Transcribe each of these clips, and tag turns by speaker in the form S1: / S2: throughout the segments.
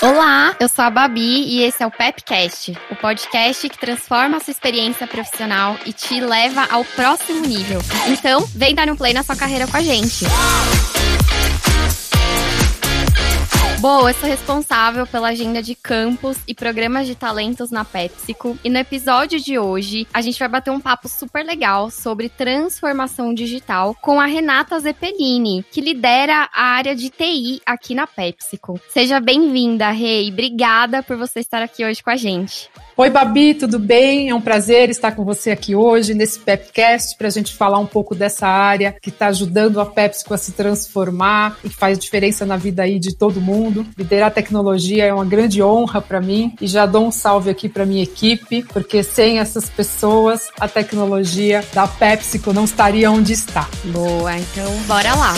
S1: Olá, eu sou a Babi e esse é o Pepcast, o podcast que transforma a sua experiência profissional e te leva ao próximo nível. Então, vem dar um play na sua carreira com a gente. Bom, eu sou responsável pela agenda de campus e programas de talentos na PepsiCo. E no episódio de hoje, a gente vai bater um papo super legal sobre transformação digital com a Renata Zeppelini, que lidera a área de TI aqui na PepsiCo. Seja bem-vinda, Rei. Obrigada por você estar aqui hoje com a gente.
S2: Oi, Babi, tudo bem? É um prazer estar com você aqui hoje nesse Pepcast para a gente falar um pouco dessa área que está ajudando a PepsiCo a se transformar e que faz diferença na vida aí de todo mundo. Liderar tecnologia é uma grande honra para mim e já dou um salve aqui para minha equipe, porque sem essas pessoas a tecnologia da PepsiCo não estaria onde está.
S1: Boa, então bora lá.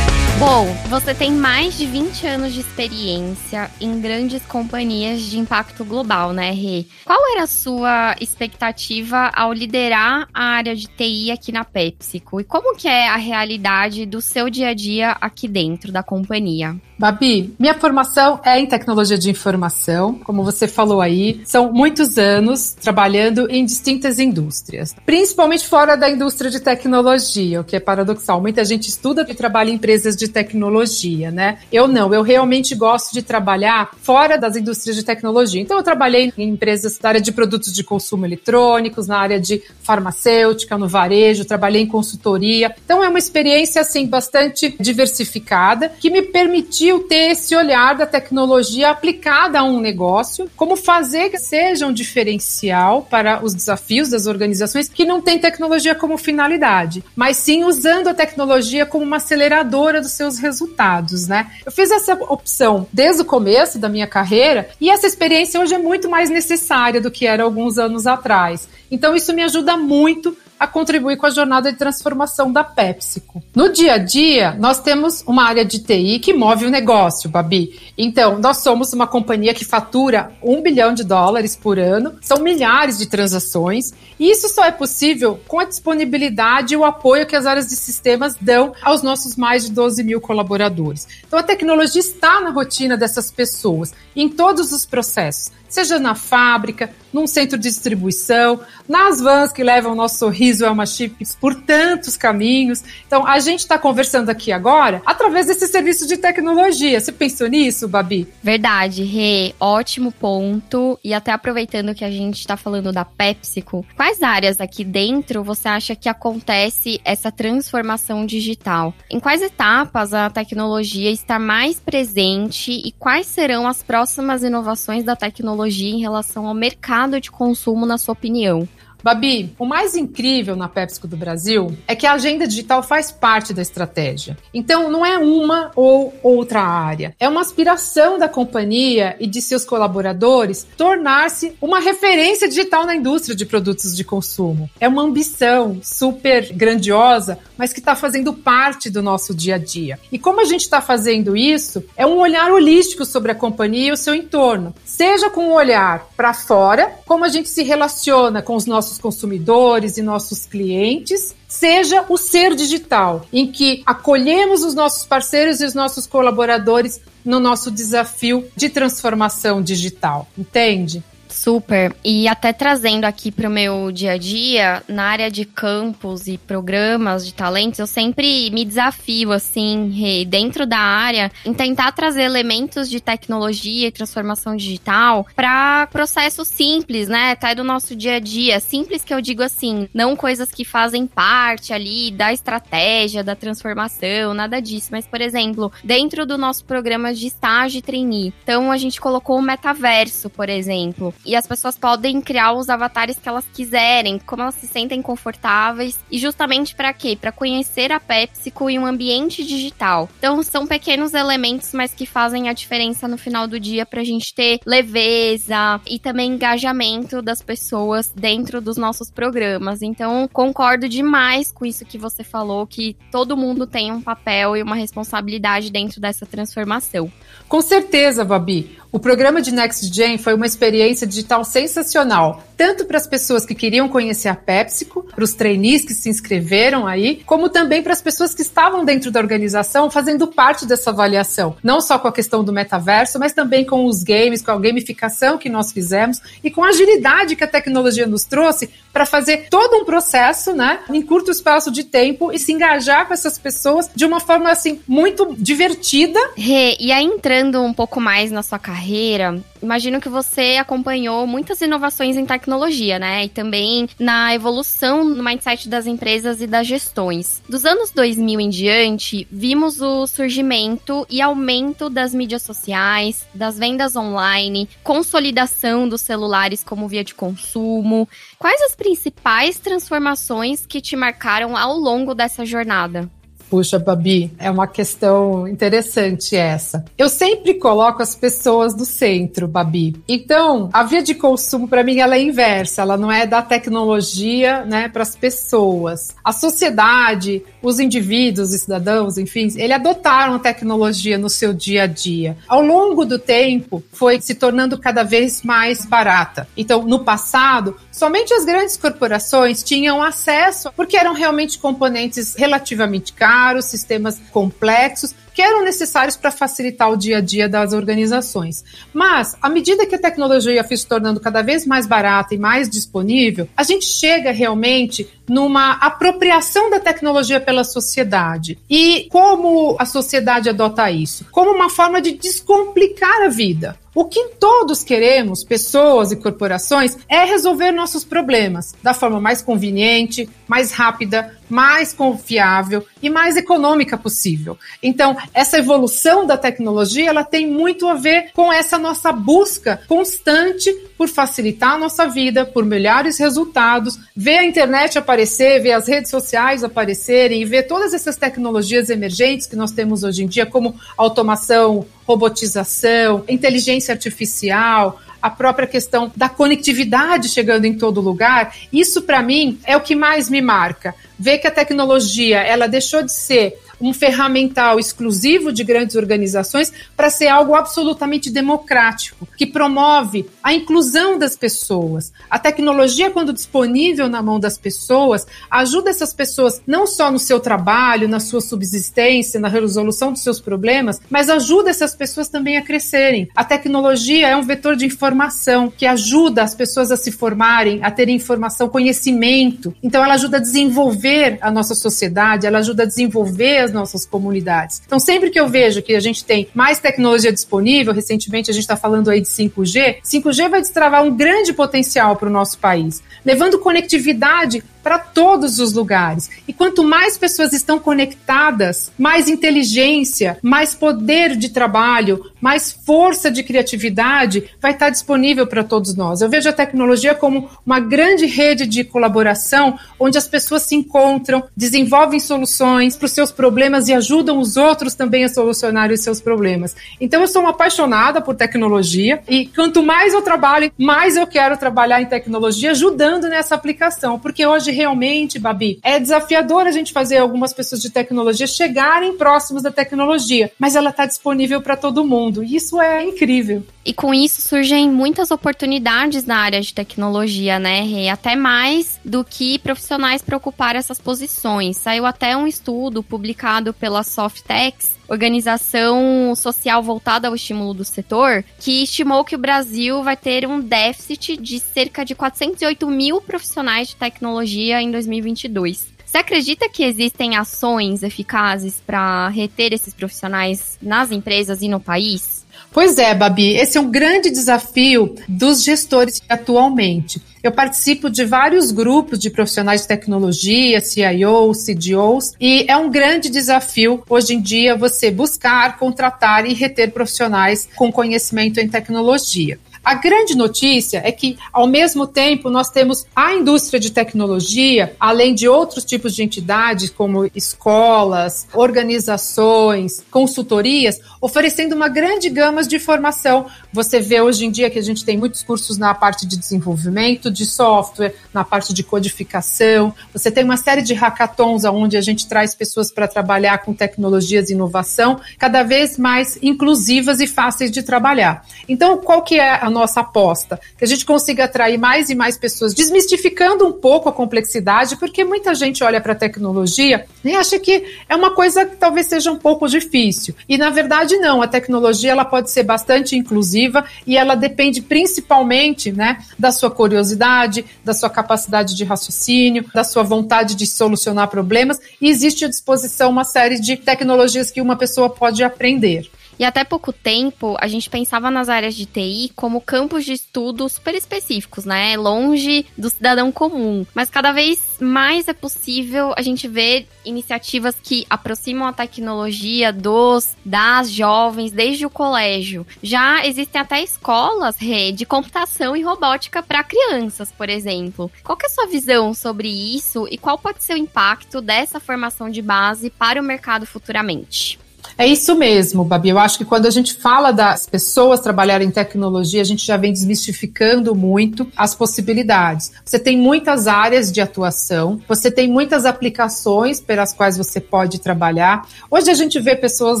S1: Bom, você tem mais de 20 anos de experiência em grandes companhias de impacto global, né, Rê? Qual era a sua expectativa ao liderar a área de TI aqui na PepsiCo? E como que é a realidade do seu dia a dia aqui dentro da companhia?
S2: Babi, minha formação é em tecnologia de informação, como você falou aí, são muitos anos trabalhando em distintas indústrias, principalmente fora da indústria de tecnologia, o que é paradoxal. Muita gente estuda e trabalha em empresas de tecnologia, né? Eu não, eu realmente gosto de trabalhar fora das indústrias de tecnologia. Então eu trabalhei em empresas da área de produtos de consumo eletrônicos, na área de farmacêutica, no varejo, trabalhei em consultoria. Então é uma experiência assim bastante diversificada que me permitiu permitiu ter esse olhar da tecnologia aplicada a um negócio, como fazer que seja um diferencial para os desafios das organizações que não têm tecnologia como finalidade, mas sim usando a tecnologia como uma aceleradora dos seus resultados, né? Eu fiz essa opção desde o começo da minha carreira e essa experiência hoje é muito mais necessária do que era alguns anos atrás. Então isso me ajuda muito a contribuir com a jornada de transformação da PepsiCo. No dia a dia, nós temos uma área de TI que move o negócio, Babi. Então, nós somos uma companhia que fatura um bilhão de dólares por ano, são milhares de transações, e isso só é possível com a disponibilidade e o apoio que as áreas de sistemas dão aos nossos mais de 12 mil colaboradores. Então, a tecnologia está na rotina dessas pessoas, em todos os processos seja na fábrica, num centro de distribuição, nas vans que levam o nosso sorriso Elma Chips por tantos caminhos. Então, a gente está conversando aqui agora através desse serviço de tecnologia. Você pensou nisso, Babi?
S1: Verdade, Rê. Ótimo ponto. E até aproveitando que a gente está falando da PepsiCo, quais áreas aqui dentro você acha que acontece essa transformação digital? Em quais etapas a tecnologia está mais presente e quais serão as próximas inovações da tecnologia? Tecnologia em relação ao mercado de consumo, na sua opinião?
S2: Babi, o mais incrível na PepsiCo do Brasil é que a agenda digital faz parte da estratégia. Então, não é uma ou outra área. É uma aspiração da companhia e de seus colaboradores tornar-se uma referência digital na indústria de produtos de consumo. É uma ambição super grandiosa, mas que está fazendo parte do nosso dia a dia. E como a gente está fazendo isso, é um olhar holístico sobre a companhia e o seu entorno. Seja com um olhar para fora, como a gente se relaciona com os nossos consumidores e nossos clientes, seja o ser digital, em que acolhemos os nossos parceiros e os nossos colaboradores no nosso desafio de transformação digital, entende?
S1: Super. E até trazendo aqui para o meu dia a dia, na área de campos e programas de talentos, eu sempre me desafio, assim, dentro da área, em tentar trazer elementos de tecnologia e transformação digital para processos simples, né? Até do nosso dia a dia. Simples que eu digo assim, não coisas que fazem parte ali da estratégia, da transformação, nada disso. Mas, por exemplo, dentro do nosso programa de estágio e trainee. Então, a gente colocou o metaverso, por exemplo. E as pessoas podem criar os avatares que elas quiserem, como elas se sentem confortáveis e justamente para quê? Para conhecer a PepsiCo em um ambiente digital. Então são pequenos elementos, mas que fazem a diferença no final do dia para a gente ter leveza e também engajamento das pessoas dentro dos nossos programas. Então concordo demais com isso que você falou, que todo mundo tem um papel e uma responsabilidade dentro dessa transformação.
S2: Com certeza, Babi. O programa de Next Gen foi uma experiência digital sensacional, tanto para as pessoas que queriam conhecer a PepsiCo, para os trainees que se inscreveram aí, como também para as pessoas que estavam dentro da organização fazendo parte dessa avaliação, não só com a questão do metaverso, mas também com os games, com a gamificação que nós fizemos e com a agilidade que a tecnologia nos trouxe para fazer todo um processo, né, em curto espaço de tempo e se engajar com essas pessoas de uma forma assim muito divertida.
S1: Rê, e aí entrando um pouco mais na sua carreira, imagino que você acompanhou muitas inovações em tecnologia, né? E também na evolução no mindset das empresas e das gestões. Dos anos 2000 em diante, vimos o surgimento e aumento das mídias sociais, das vendas online, consolidação dos celulares como via de consumo. Quais as principais transformações que te marcaram ao longo dessa jornada?
S2: Puxa, Babi, é uma questão interessante essa. Eu sempre coloco as pessoas no centro, Babi. Então, a via de consumo para mim ela é inversa, ela não é da tecnologia, né, para as pessoas. A sociedade, os indivíduos e cidadãos, enfim, eles adotaram a tecnologia no seu dia a dia. Ao longo do tempo, foi se tornando cada vez mais barata. Então, no passado, somente as grandes corporações tinham acesso, porque eram realmente componentes relativamente caros sistemas complexos, que eram necessários para facilitar o dia a dia das organizações. Mas, à medida que a tecnologia foi se tornando cada vez mais barata e mais disponível, a gente chega realmente numa apropriação da tecnologia pela sociedade. E como a sociedade adota isso? Como uma forma de descomplicar a vida. O que todos queremos, pessoas e corporações, é resolver nossos problemas da forma mais conveniente, mais rápida, mais confiável e mais econômica possível. Então, essa evolução da tecnologia, ela tem muito a ver com essa nossa busca constante por facilitar a nossa vida, por melhores resultados, ver a internet aparecer, ver as redes sociais aparecerem e ver todas essas tecnologias emergentes que nós temos hoje em dia, como automação, robotização, inteligência artificial, a própria questão da conectividade chegando em todo lugar, isso para mim é o que mais me marca. Ver que a tecnologia, ela deixou de ser um ferramental exclusivo de grandes organizações para ser algo absolutamente democrático, que promove a inclusão das pessoas. A tecnologia, quando disponível na mão das pessoas, ajuda essas pessoas não só no seu trabalho, na sua subsistência, na resolução dos seus problemas, mas ajuda essas pessoas também a crescerem. A tecnologia é um vetor de informação que ajuda as pessoas a se formarem, a terem informação, conhecimento. Então, ela ajuda a desenvolver a nossa sociedade, ela ajuda a desenvolver as nossas comunidades. Então, sempre que eu vejo que a gente tem mais tecnologia disponível, recentemente a gente está falando aí de 5G, 5G vai destravar um grande potencial para o nosso país, levando conectividade para todos os lugares. E quanto mais pessoas estão conectadas, mais inteligência, mais poder de trabalho, mais força de criatividade vai estar disponível para todos nós. Eu vejo a tecnologia como uma grande rede de colaboração onde as pessoas se encontram, desenvolvem soluções para os seus problemas e ajudam os outros também a solucionar os seus problemas. Então eu sou uma apaixonada por tecnologia e quanto mais eu trabalho, mais eu quero trabalhar em tecnologia ajudando nessa aplicação, porque hoje realmente, Babi, é desafiador a gente fazer algumas pessoas de tecnologia chegarem próximos da tecnologia, mas ela está disponível para todo mundo. Isso é incrível.
S1: E com isso surgem muitas oportunidades na área de tecnologia, né, E Até mais do que profissionais para ocupar essas posições. Saiu até um estudo publicado pela Softex organização social voltada ao estímulo do setor, que estimou que o Brasil vai ter um déficit de cerca de 408 mil profissionais de tecnologia em 2022. Você acredita que existem ações eficazes para reter esses profissionais nas empresas e no país?
S2: Pois é, Babi, esse é um grande desafio dos gestores atualmente. Eu participo de vários grupos de profissionais de tecnologia, CIOs, CDOs, e é um grande desafio hoje em dia você buscar, contratar e reter profissionais com conhecimento em tecnologia. A grande notícia é que, ao mesmo tempo, nós temos a indústria de tecnologia, além de outros tipos de entidades, como escolas, organizações, consultorias, oferecendo uma grande gama de formação. Você vê hoje em dia que a gente tem muitos cursos na parte de desenvolvimento de software, na parte de codificação. Você tem uma série de hackathons onde a gente traz pessoas para trabalhar com tecnologias e inovação, cada vez mais inclusivas e fáceis de trabalhar. Então, qual que é a nossa aposta? Que a gente consiga atrair mais e mais pessoas, desmistificando um pouco a complexidade, porque muita gente olha para a tecnologia e acha que é uma coisa que talvez seja um pouco difícil. E na verdade não, a tecnologia ela pode ser bastante inclusiva e ela depende principalmente, né, da sua curiosidade, da sua capacidade de raciocínio, da sua vontade de solucionar problemas e existe à disposição uma série de tecnologias que uma pessoa pode aprender.
S1: E até pouco tempo, a gente pensava nas áreas de TI como campos de estudo super específicos, né? Longe do cidadão comum. Mas cada vez mais é possível a gente ver iniciativas que aproximam a tecnologia dos, das jovens desde o colégio. Já existem até escolas de computação e robótica para crianças, por exemplo. Qual é a sua visão sobre isso e qual pode ser o impacto dessa formação de base para o mercado futuramente?
S2: É isso mesmo, Babi. Eu acho que quando a gente fala das pessoas trabalharem em tecnologia, a gente já vem desmistificando muito as possibilidades. Você tem muitas áreas de atuação, você tem muitas aplicações pelas quais você pode trabalhar. Hoje a gente vê pessoas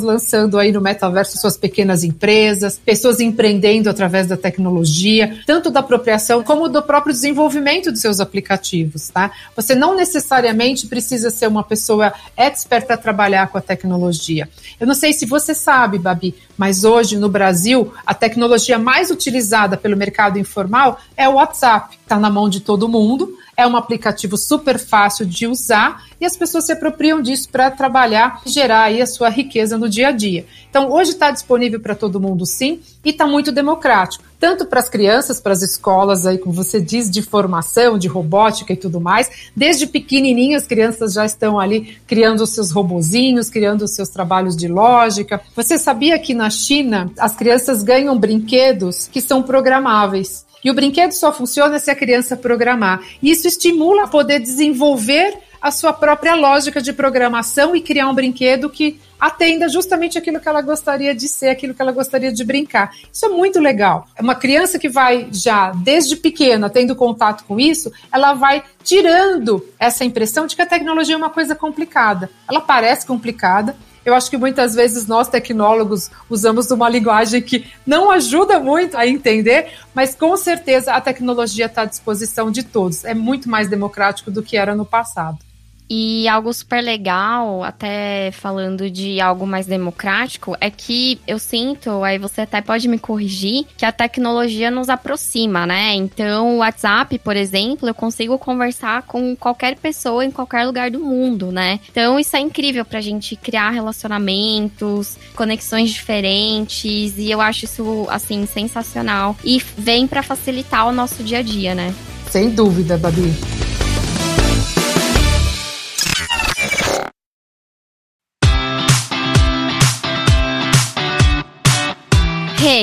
S2: lançando aí no metaverso suas pequenas empresas, pessoas empreendendo através da tecnologia, tanto da apropriação como do próprio desenvolvimento de seus aplicativos, tá? Você não necessariamente precisa ser uma pessoa expert para trabalhar com a tecnologia. Eu não sei se você sabe, Babi, mas hoje no Brasil a tecnologia mais utilizada pelo mercado informal é o WhatsApp. Está na mão de todo mundo é um aplicativo super fácil de usar e as pessoas se apropriam disso para trabalhar e gerar aí a sua riqueza no dia a dia. Então, hoje está disponível para todo mundo sim e está muito democrático, tanto para as crianças, para as escolas aí, como você diz, de formação, de robótica e tudo mais. Desde pequenininhas, as crianças já estão ali criando os seus robozinhos, criando os seus trabalhos de lógica. Você sabia que na China as crianças ganham brinquedos que são programáveis? E o brinquedo só funciona se a criança programar. Isso estimula a poder desenvolver a sua própria lógica de programação e criar um brinquedo que atenda justamente aquilo que ela gostaria de ser, aquilo que ela gostaria de brincar. Isso é muito legal. Uma criança que vai já desde pequena tendo contato com isso, ela vai tirando essa impressão de que a tecnologia é uma coisa complicada. Ela parece complicada, eu acho que muitas vezes nós tecnólogos usamos uma linguagem que não ajuda muito a entender, mas com certeza a tecnologia está à disposição de todos. É muito mais democrático do que era no passado.
S1: E algo super legal, até falando de algo mais democrático, é que eu sinto, aí você até pode me corrigir, que a tecnologia nos aproxima, né? Então, o WhatsApp, por exemplo, eu consigo conversar com qualquer pessoa em qualquer lugar do mundo, né? Então, isso é incrível pra gente criar relacionamentos, conexões diferentes, e eu acho isso, assim, sensacional. E vem para facilitar o nosso dia a dia, né?
S2: Sem dúvida, Babi.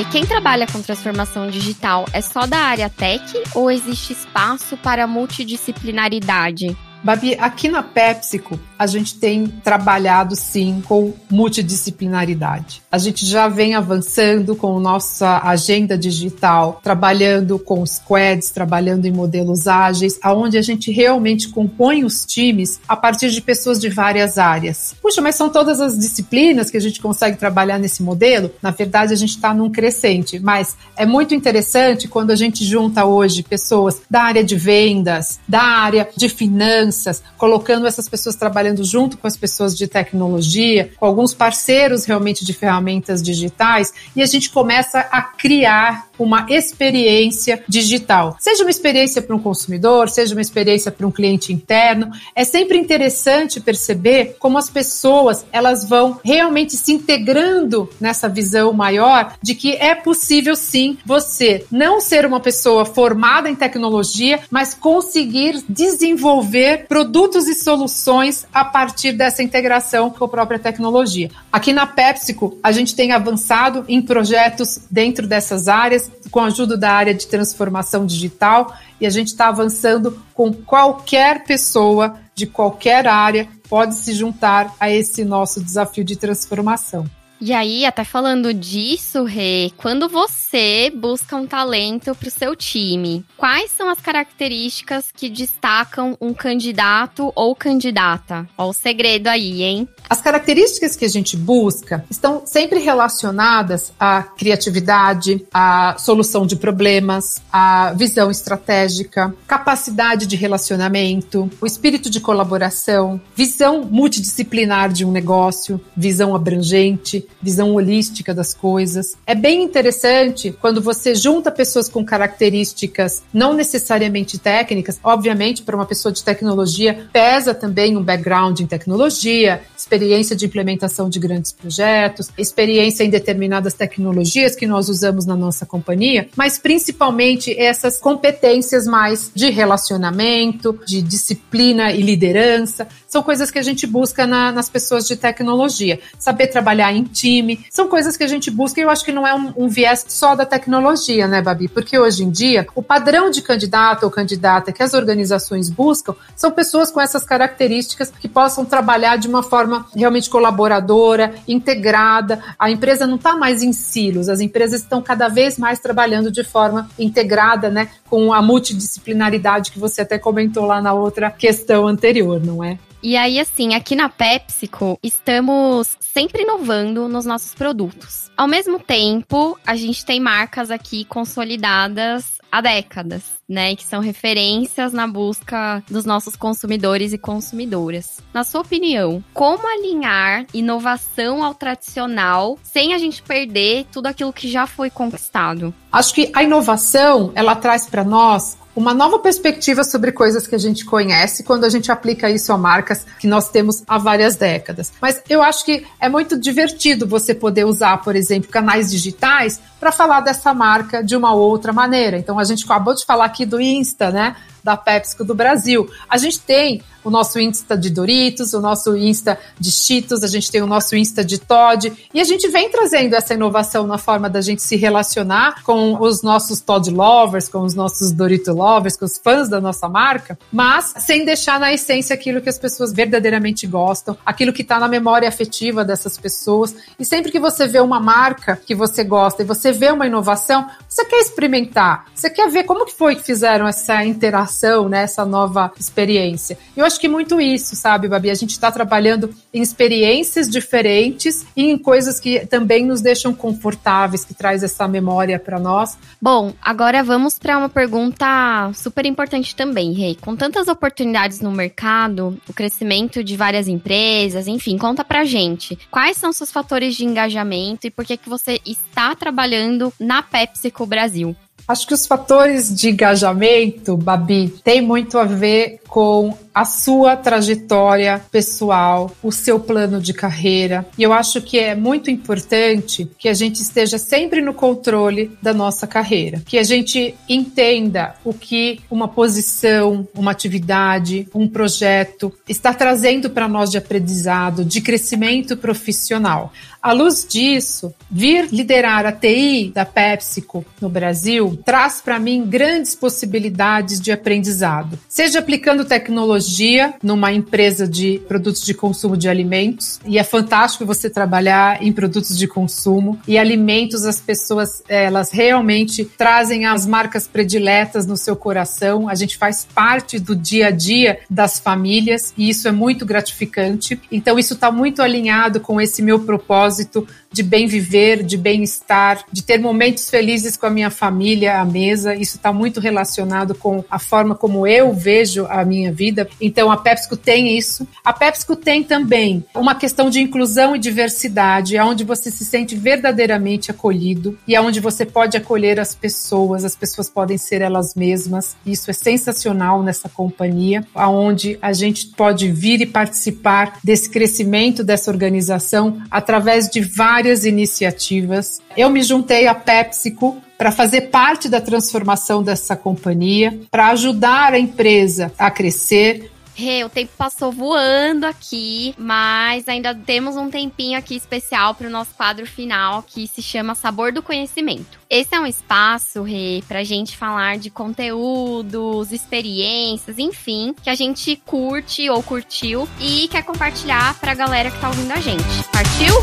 S1: Quem trabalha com transformação digital é só da área tech ou existe espaço para multidisciplinaridade?
S2: Babi, aqui na PepsiCo, a gente tem trabalhado sim com multidisciplinaridade. A gente já vem avançando com nossa agenda digital, trabalhando com squads, trabalhando em modelos ágeis, aonde a gente realmente compõe os times a partir de pessoas de várias áreas. Puxa, mas são todas as disciplinas que a gente consegue trabalhar nesse modelo? Na verdade, a gente está num crescente, mas é muito interessante quando a gente junta hoje pessoas da área de vendas, da área de finanças, colocando essas pessoas trabalhando junto com as pessoas de tecnologia, com alguns parceiros realmente de ferramentas digitais, e a gente começa a criar uma experiência digital. Seja uma experiência para um consumidor, seja uma experiência para um cliente interno, é sempre interessante perceber como as pessoas elas vão realmente se integrando nessa visão maior de que é possível sim você não ser uma pessoa formada em tecnologia, mas conseguir desenvolver produtos e soluções a partir dessa integração com a própria tecnologia. Aqui na PepsiCo, a gente tem avançado em projetos dentro dessas áreas, com a ajuda da área de transformação digital, e a gente está avançando com qualquer pessoa de qualquer área pode se juntar a esse nosso desafio de transformação.
S1: E aí, até falando disso, Rê, quando você busca um talento para o seu time, quais são as características que destacam um candidato ou candidata? Ó, o segredo aí, hein?
S2: As características que a gente busca estão sempre relacionadas à criatividade, à solução de problemas, à visão estratégica, capacidade de relacionamento, o espírito de colaboração, visão multidisciplinar de um negócio, visão abrangente, visão holística das coisas. É bem interessante quando você junta pessoas com características não necessariamente técnicas, obviamente, para uma pessoa de tecnologia, pesa também um background em tecnologia, experiência de implementação de grandes projetos, experiência em determinadas tecnologias que nós usamos na nossa companhia, mas principalmente essas competências mais de relacionamento, de disciplina e liderança, são coisas que a gente busca na, nas pessoas de tecnologia. Saber trabalhar em time, são coisas que a gente busca e eu acho que não é um, um viés só da tecnologia, né, Babi? Porque hoje em dia, o padrão de candidato ou candidata que as organizações buscam são pessoas com essas características que possam trabalhar de uma forma realmente colaboradora, integrada. A empresa não está mais em silos, as empresas estão cada vez mais trabalhando de forma integrada, né, com a multidisciplinaridade que você até comentou lá na outra questão anterior, não é?
S1: E aí, assim, aqui na PepsiCo, estamos sempre inovando nos nossos produtos. Ao mesmo tempo, a gente tem marcas aqui consolidadas há décadas, né? Que são referências na busca dos nossos consumidores e consumidoras. Na sua opinião, como alinhar inovação ao tradicional sem a gente perder tudo aquilo que já foi conquistado?
S2: Acho que a inovação, ela traz para nós uma nova perspectiva sobre coisas que a gente conhece quando a gente aplica isso a marcas que nós temos há várias décadas. Mas eu acho que é muito divertido você poder usar, por exemplo, canais digitais para falar dessa marca de uma outra maneira. Então a gente acabou de falar aqui do Insta, né? Da PepsiCo do Brasil. A gente tem o nosso Insta de Doritos, o nosso Insta de Cheetos, a gente tem o nosso Insta de Todd, e a gente vem trazendo essa inovação na forma da gente se relacionar com os nossos Todd lovers, com os nossos Dorito lovers, com os fãs da nossa marca, mas sem deixar na essência aquilo que as pessoas verdadeiramente gostam, aquilo que está na memória afetiva dessas pessoas. E sempre que você vê uma marca que você gosta e você vê uma inovação, você quer experimentar, você quer ver como que foi que fizeram essa interação, né, essa nova experiência. Eu acho que muito isso, sabe, Babi? A gente está trabalhando em experiências diferentes e em coisas que também nos deixam confortáveis, que traz essa memória para nós.
S1: Bom, agora vamos para uma pergunta super importante também, Rei. Com tantas oportunidades no mercado, o crescimento de várias empresas, enfim, conta pra gente. Quais são seus fatores de engajamento e por que, que você está trabalhando na PepsiCo Brasil?
S2: Acho que os fatores de engajamento, Babi, tem muito a ver com a sua trajetória pessoal, o seu plano de carreira. E eu acho que é muito importante que a gente esteja sempre no controle da nossa carreira, que a gente entenda o que uma posição, uma atividade, um projeto está trazendo para nós de aprendizado, de crescimento profissional. À luz disso, vir liderar a TI da PepsiCo no Brasil traz para mim grandes possibilidades de aprendizado, seja aplicando tecnologia numa empresa de produtos de consumo de alimentos, e é fantástico você trabalhar em produtos de consumo e alimentos, as pessoas elas realmente trazem as marcas prediletas no seu coração, a gente faz parte do dia a dia das famílias e isso é muito gratificante. Então, isso está muito alinhado com esse meu propósito propósito de bem viver, de bem-estar, de ter momentos felizes com a minha família à mesa. Isso está muito relacionado com a forma como eu vejo a minha vida. Então a PepsiCo tem isso. A PepsiCo tem também uma questão de inclusão e diversidade, onde você se sente verdadeiramente acolhido e onde você pode acolher as pessoas, as pessoas podem ser elas mesmas. Isso é sensacional nessa companhia, aonde a gente pode vir e participar desse crescimento dessa organização através de várias iniciativas. Eu me juntei à PepsiCo para fazer parte da transformação dessa companhia, para ajudar a empresa a crescer,
S1: Rê, o tempo passou voando aqui, mas ainda temos um tempinho aqui especial para o nosso quadro final, que se chama Sabor do Conhecimento. Esse é um espaço, Rê, pra gente falar de conteúdos, experiências, enfim, que a gente curte ou curtiu e quer compartilhar pra galera que tá ouvindo a gente. Partiu?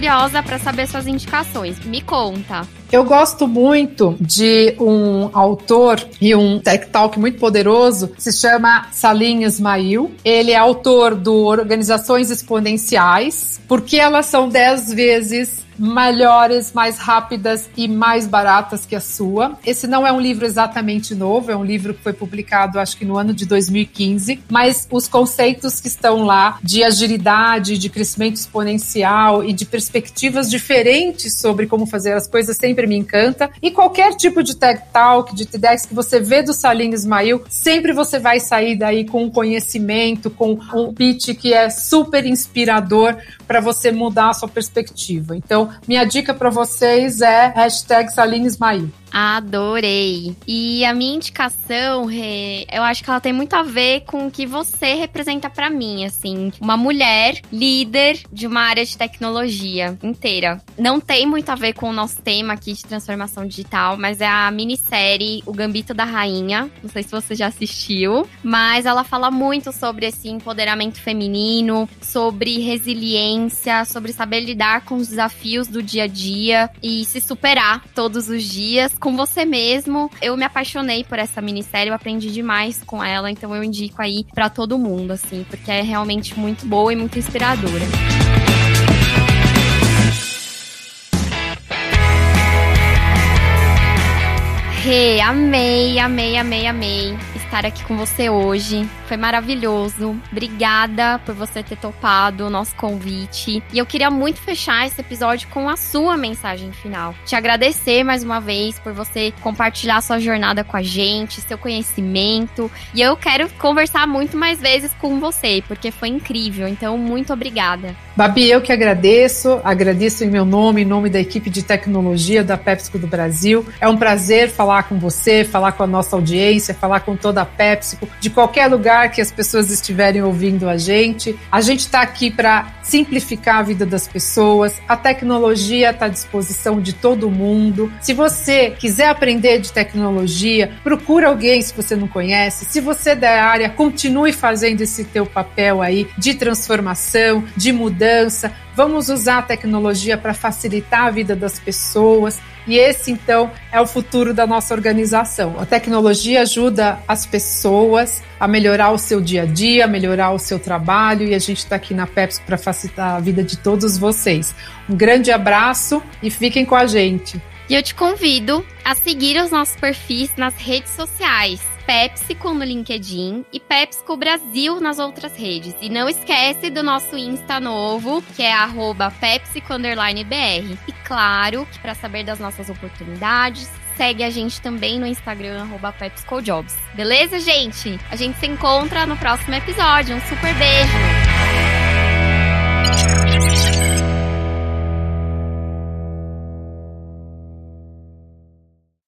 S1: Curiosa para saber suas indicações. Me conta.
S2: Eu gosto muito de um autor e um tech talk muito poderoso, se chama Salim Ismail. Ele é autor do Organizações Exponenciais, porque elas são 10 vezes melhores, mais rápidas e mais baratas que a sua. Esse não é um livro exatamente novo, é um livro que foi publicado acho que no ano de 2015, mas os conceitos que estão lá de agilidade, de crescimento exponencial e de perspectivas diferentes sobre como fazer as coisas sempre me encanta. E qualquer tipo de tech talk, de TEDx que você vê do Salim Ismail, sempre você vai sair daí com um conhecimento, com um pitch que é super inspirador para você mudar a sua perspectiva. Então, minha dica para vocês é hashtag Salim Ismail.
S1: Adorei. E a minha indicação, Rê, eu acho que ela tem muito a ver com o que você representa para mim, assim, uma mulher líder de uma área de tecnologia inteira. Não tem muito a ver com o nosso tema aqui de transformação digital, mas é a minissérie O Gambito da Rainha. Não sei se você já assistiu, mas ela fala muito sobre esse empoderamento feminino, sobre resiliência, sobre saber lidar com os desafios do dia a dia e se superar todos os dias com você mesmo. Eu me apaixonei por essa minissérie, eu aprendi demais com ela, então eu indico aí para todo mundo, assim, porque é realmente muito boa e muito inspiradora. Hey, amei, amei, amei, amei estar aqui com você hoje. Foi maravilhoso. Obrigada por você ter topado o nosso convite. E eu queria muito fechar esse episódio com a sua mensagem final. Te agradecer mais uma vez por você compartilhar sua jornada com a gente, seu conhecimento. E eu quero conversar muito mais vezes com você, porque foi incrível. Então, muito obrigada.
S2: Babi, eu que agradeço. Agradeço em meu nome, em nome da equipe de tecnologia da PepsiCo do Brasil. É um prazer falar com você, falar com a nossa audiência, falar com toda da PepsiCo, de qualquer lugar que as pessoas estiverem ouvindo a gente. A gente está aqui para simplificar a vida das pessoas. A tecnologia está à disposição de todo mundo. Se você quiser aprender de tecnologia, procura alguém se você não conhece. Se você é da área, continue fazendo esse teu papel aí de transformação, de mudança. Vamos usar a tecnologia para facilitar a vida das pessoas. E esse, então, é o futuro da nossa organização. A tecnologia ajuda as pessoas a melhorar o seu dia a dia, melhorar o seu trabalho, e a gente está aqui na Pepsi para facilitar a vida de todos vocês. Um grande abraço e fiquem com a gente.
S1: E eu te convido a seguir os nossos perfis nas redes sociais. PepsiCo no LinkedIn e PepsiCo Brasil nas outras redes. E não esquece do nosso Insta novo, que é PepsiCo_BR. E claro, que para saber das nossas oportunidades, segue a gente também no Instagram, PepsicoJobs. Beleza, gente? A gente se encontra no próximo episódio. Um super beijo!